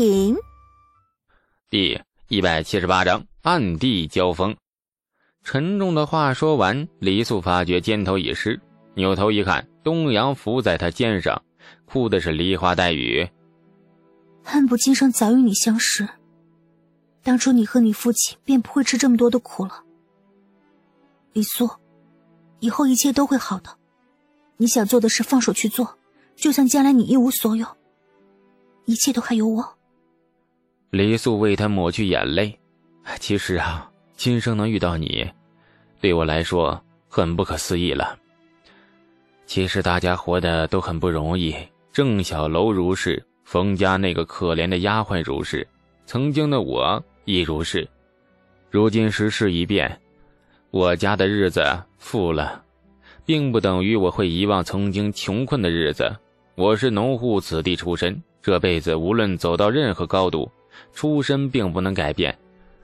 品。第一百七十八章暗地交锋。沉重的话说完，李素发觉肩头已湿，扭头一看，东阳伏在他肩上，哭的是梨花带雨。恨不今生早与你相识，当初你和你父亲便不会吃这么多的苦了。李素，以后一切都会好的，你想做的事放手去做，就算将来你一无所有，一切都还有我。李素为他抹去眼泪。其实啊，今生能遇到你，对我来说很不可思议了。其实大家活得都很不容易，郑小楼如是，冯家那个可怜的丫鬟如是，曾经的我亦如是。如今时事一变，我家的日子富了，并不等于我会遗忘曾经穷困的日子。我是农户子弟出身，这辈子无论走到任何高度。出身并不能改变，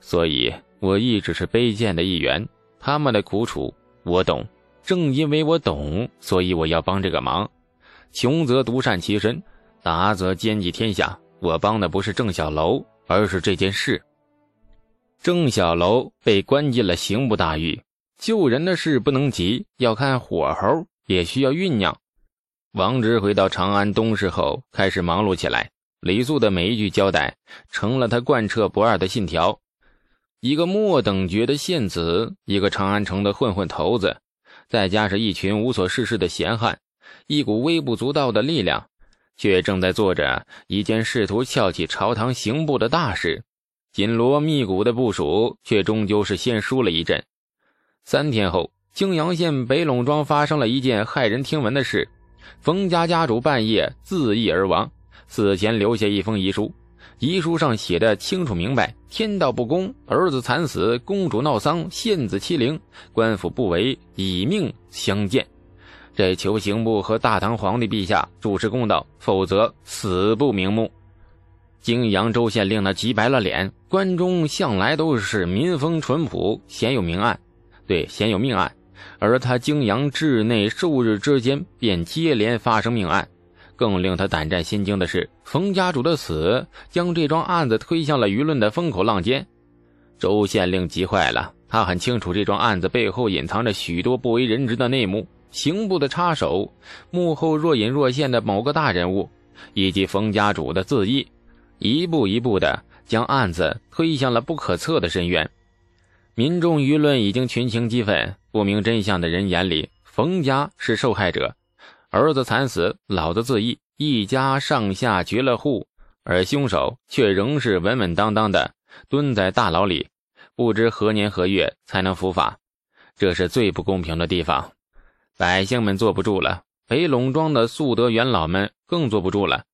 所以我一直是卑贱的一员。他们的苦楚我懂，正因为我懂，所以我要帮这个忙。穷则独善其身，达则兼济天下。我帮的不是郑小楼，而是这件事。郑小楼被关进了刑部大狱，救人的事不能急，要看火候，也需要酝酿。王直回到长安东市后，开始忙碌起来。李素的每一句交代，成了他贯彻不二的信条。一个末等爵的县子，一个长安城的混混头子，再加上一群无所事事的闲汉，一股微不足道的力量，却正在做着一件试图撬起朝堂刑部的大事。紧锣密鼓的部署，却终究是先输了一阵。三天后，泾阳县北陇庄发生了一件骇人听闻的事：冯家家主半夜自缢而亡。死前留下一封遗书，遗书上写的清楚明白：天道不公，儿子惨死，公主闹丧，县子欺凌，官府不为，以命相见。这求刑部和大唐皇帝陛下主持公道，否则死不瞑目。泾阳州县令那急白了脸，关中向来都是民风淳朴，鲜有命案，对，鲜有命案，而他泾阳治内数日之间便接连发生命案。更令他胆战心惊的是，冯家主的死将这桩案子推向了舆论的风口浪尖。周县令急坏了，他很清楚这桩案子背后隐藏着许多不为人知的内幕，刑部的插手，幕后若隐若现的某个大人物，以及冯家主的自缢，一步一步的将案子推向了不可测的深渊。民众舆论已经群情激愤，不明真相的人眼里，冯家是受害者。儿子惨死，老子自缢，一家上下绝了户，而凶手却仍是稳稳当当的蹲在大牢里，不知何年何月才能伏法。这是最不公平的地方，百姓们坐不住了，北陇庄的素德元老们更坐不住了。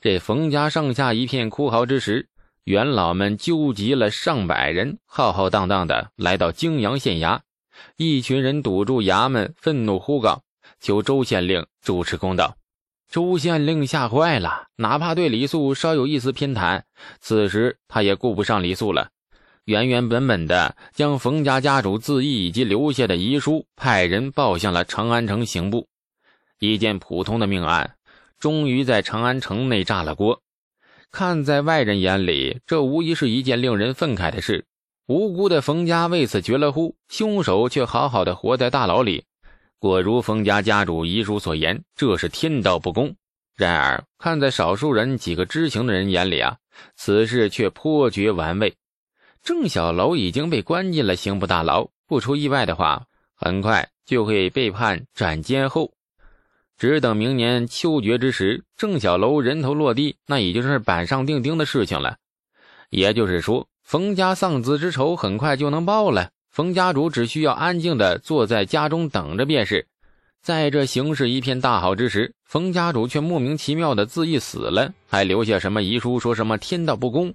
这冯家上下一片哭嚎之时，元老们纠集了上百人，浩浩荡荡的来到泾阳县衙，一群人堵住衙门，愤怒呼告。求周县令主持公道。周县令吓坏了，哪怕对李素稍有一丝偏袒，此时他也顾不上李素了，原原本本的将冯家家主自缢以及留下的遗书派人报向了长安城刑部。一件普通的命案，终于在长安城内炸了锅。看在外人眼里，这无疑是一件令人愤慨的事。无辜的冯家为此绝了户，凶手却好好的活在大牢里。果如冯家家主遗书所言，这是天道不公。然而，看在少数人几个知情的人眼里啊，此事却颇觉玩味。郑小楼已经被关进了刑部大牢，不出意外的话，很快就会被判斩监候。只等明年秋决之时，郑小楼人头落地，那已经是板上钉钉的事情了。也就是说，冯家丧子之仇很快就能报了。冯家主只需要安静的坐在家中等着便是。在这形势一片大好之时，冯家主却莫名其妙的自缢死了，还留下什么遗书，说什么天道不公。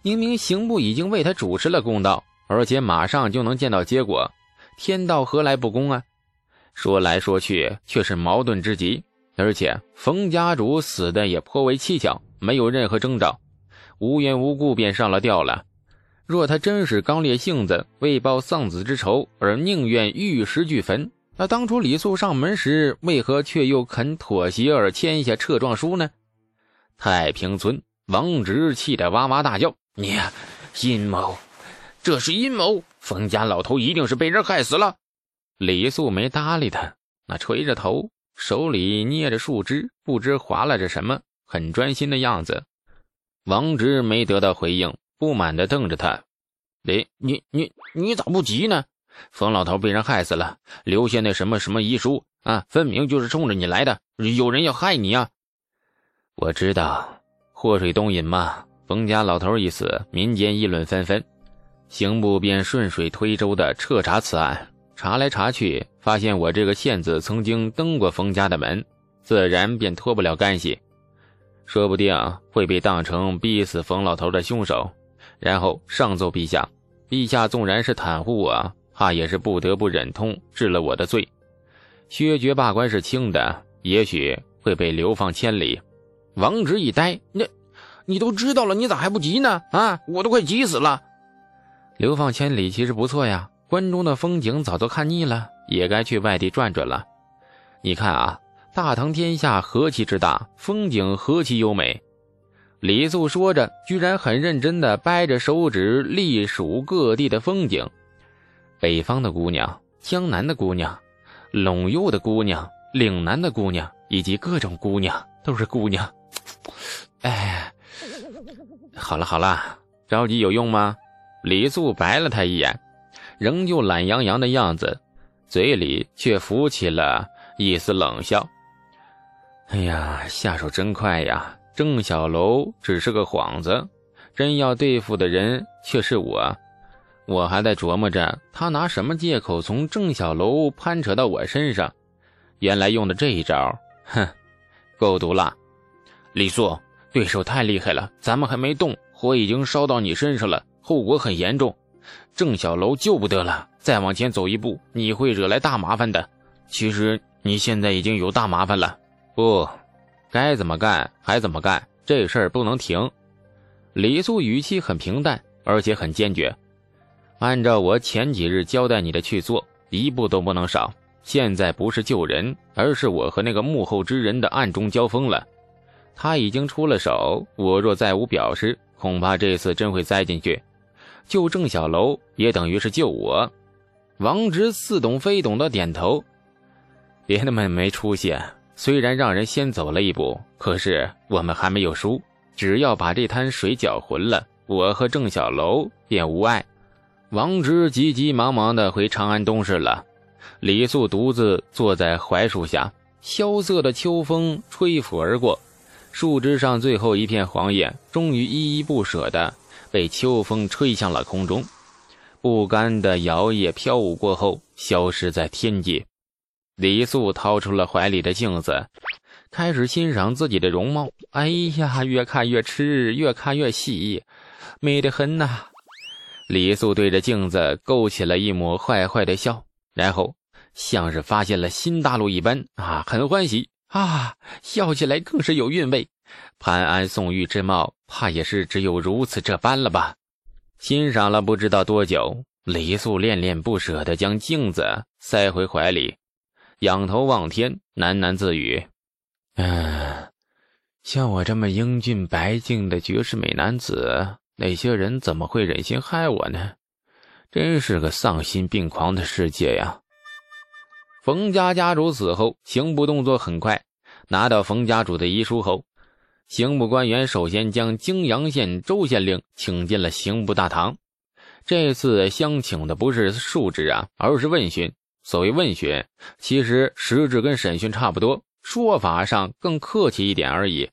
明明刑部已经为他主持了公道，而且马上就能见到结果，天道何来不公啊？说来说去却是矛盾之极。而且冯家主死的也颇为蹊跷，没有任何征兆，无缘无故便上了吊了。若他真是刚烈性子，为报丧子之仇而宁愿玉石俱焚，那当初李素上门时，为何却又肯妥协而签下撤状书呢？太平村王直气得哇哇大叫：“你阴谋，这是阴谋！冯家老头一定是被人害死了。”李素没搭理他，那垂着头，手里捏着树枝，不知划拉着什么，很专心的样子。王直没得到回应，不满地瞪着他：“你你你你咋不急呢？冯老头被人害死了，留下那什么什么遗书啊，分明就是冲着你来的，有人要害你啊！”我知道。祸水东引嘛，冯家老头一死，民间议论纷纷，刑部便顺水推舟的彻查此案。查来查去，发现我这个县子曾经登过冯家的门，自然便脱不了干系，说不定会被当成逼死冯老头的凶手，然后上奏陛下。陛下纵然是袒护我，怕也是不得不忍痛治了我的罪。削爵罢官是轻的，也许会被流放千里。王直一呆，那，你都知道了，你咋还不急呢？啊，我都快急死了。流放千里其实不错呀，关中的风景早都看腻了，也该去外地转转了。你看啊，大唐天下何其之大，风景何其优美。李素说着，居然很认真地掰着手指隶数各地的风景：北方的姑娘，江南的姑娘，陇右的姑娘，岭南的姑娘，以及各种姑娘，都是姑娘。哎，好了好了，着急有用吗？李素白了他一眼，仍旧懒洋洋的样子，嘴里却浮起了一丝冷笑。哎呀，下手真快呀！郑小楼只是个幌子，真要对付的人却是我。我还在琢磨着他拿什么借口从郑小楼攀扯到我身上，原来用的这一招，哼，够毒辣！李素，对手太厉害了，咱们还没动，火已经烧到你身上了，后果很严重。郑小楼救不得了，再往前走一步，你会惹来大麻烦的。其实你现在已经有大麻烦了。不，该怎么干还怎么干，这事儿不能停。李素语气很平淡，而且很坚决。按照我前几日交代你的去做，一步都不能少。现在不是救人，而是我和那个幕后之人的暗中交锋了。他已经出了手，我若再无表示，恐怕这次真会栽进去。救郑小楼也等于是救我。王直似懂非懂的点头。别的们没出息，虽然让人先走了一步，可是我们还没有输。只要把这滩水搅浑了，我和郑小楼便无碍。王直急急忙忙的回长安东市了。李素独自坐在槐树下，萧瑟的秋风吹拂而过。树枝上最后一片黄叶，终于依依不舍地被秋风吹向了空中，不甘的摇曳飘舞过后，消失在天际。李素掏出了怀里的镜子，开始欣赏自己的容貌。哎呀，越看越痴，越看越喜，美得很呐！李素对着镜子勾起了一抹坏坏的笑，然后像是发现了新大陆一般啊，很欢喜。啊，笑起来更是有韵味。潘安宋玉之貌，怕也是只有如此这般了吧？欣赏了不知道多久，李素恋恋不舍地将镜子塞回怀里，仰头望天，喃喃自语：“嗯，像我这么英俊白净的绝世美男子，那些人怎么会忍心害我呢？真是个丧心病狂的世界呀！”冯家家主死后，刑部动作很快。拿到冯家主的遗书后，刑部官员首先将泾阳县周县令请进了刑部大堂。这次相请的不是述职啊，而是问询。所谓问询，其实实质跟审讯差不多，说法上更客气一点而已。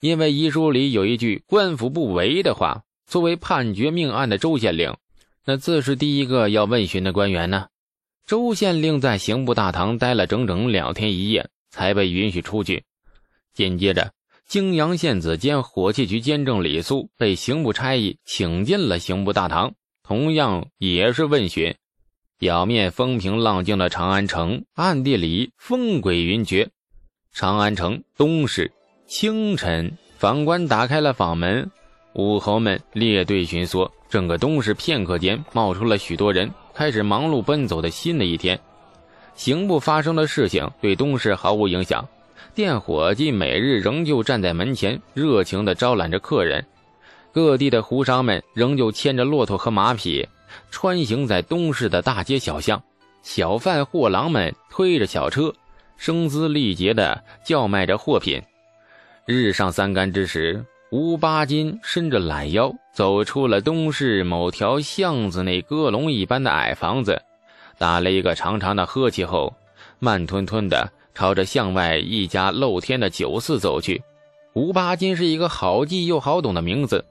因为遗书里有一句“官府不为”的话，作为判决命案的周县令，那自是第一个要问询的官员呢。周县令在刑部大堂待了整整两天一夜，才被允许出去。紧接着，泾阳县子监火器局监正李素被刑部差役请进了刑部大堂，同样也是问询。表面风平浪静的长安城，暗地里风诡云谲。长安城东市清晨，房官打开了房门，武侯们列队巡梭。整个东市片刻间冒出了许多人。开始忙碌奔走的新的一天，刑部发生的事情对东市毫无影响，店伙计每日仍旧站在门前，热情地招揽着客人。各地的胡商们仍旧牵着骆驼和马匹，穿行在东市的大街小巷。小贩货郎们推着小车，声嘶力竭地叫卖着货品。日上三竿之时，吴八斤伸着懒腰走出了东市某条巷子内鸽笼一般的矮房子，打了一个长长的呵气后，慢吞吞地朝着巷外一家露天的酒肆走去。吴八斤是一个好记又好懂的名字，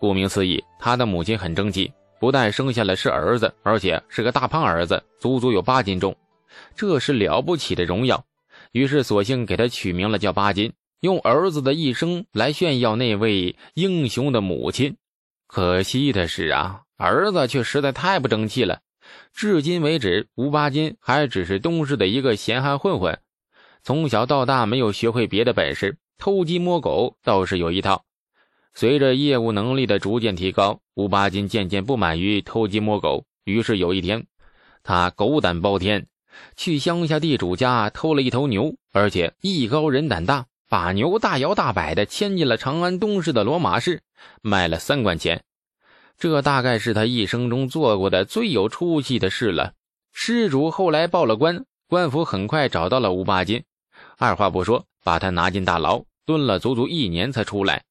顾名思义，他的母亲很争气。不但生下了是儿子，而且是个大胖儿子，足足有八斤重，这是了不起的荣耀。于是索性给他取名了叫八斤，用儿子的一生来炫耀那位英雄的母亲。可惜的是啊，儿子却实在太不争气了。至今为止，吴八斤还只是东市的一个闲汉混混，从小到大没有学会别的本事，偷鸡摸狗倒是有一套。随着业务能力的逐渐提高，吴八斤渐渐不满于偷鸡摸狗。于是有一天，他狗胆包天，去乡下地主家偷了一头牛，而且艺高人胆大，把牛大摇大摆地牵进了长安东市的骡马市，卖了三贯钱。这大概是他一生中做过的最有出息的事了。失主后来报了官，官府很快找到了吴八斤，二话不说，把他拿进大牢，蹲了足足一年才出来。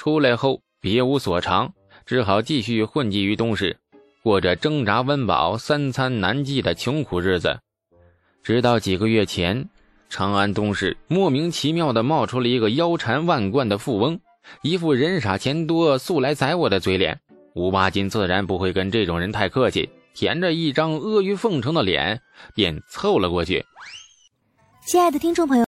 出来后别无所长，只好继续混迹于东市，过着挣扎温饱、三餐难继的穷苦日子。直到几个月前，长安东市莫名其妙地冒出了一个腰缠万贯的富翁，一副人傻钱多、素来宰我的嘴脸。吴八斤自然不会跟这种人太客气，舔着一张阿谀奉承的脸，便凑了过去。亲爱的听众朋友。